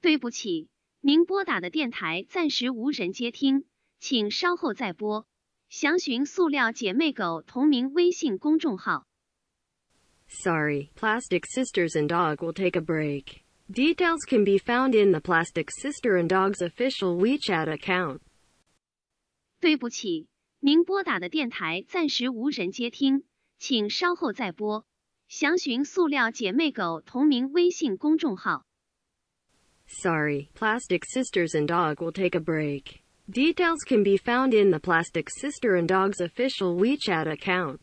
对不起，您拨打的电台暂时无人接听，请稍后再拨。详询塑料姐妹狗同名微信公众号。Sorry, Plastic Sisters and Dog will take a break. Details can be found in the Plastic Sister and Dog's official WeChat account. 对不起，您拨打的电台暂时无人接听，请稍后再拨。详询塑料姐妹狗同名微信公众号。Sorry, Plastic Sisters and Dog will take a break. Details can be found in the Plastic Sister and Dog's official WeChat account.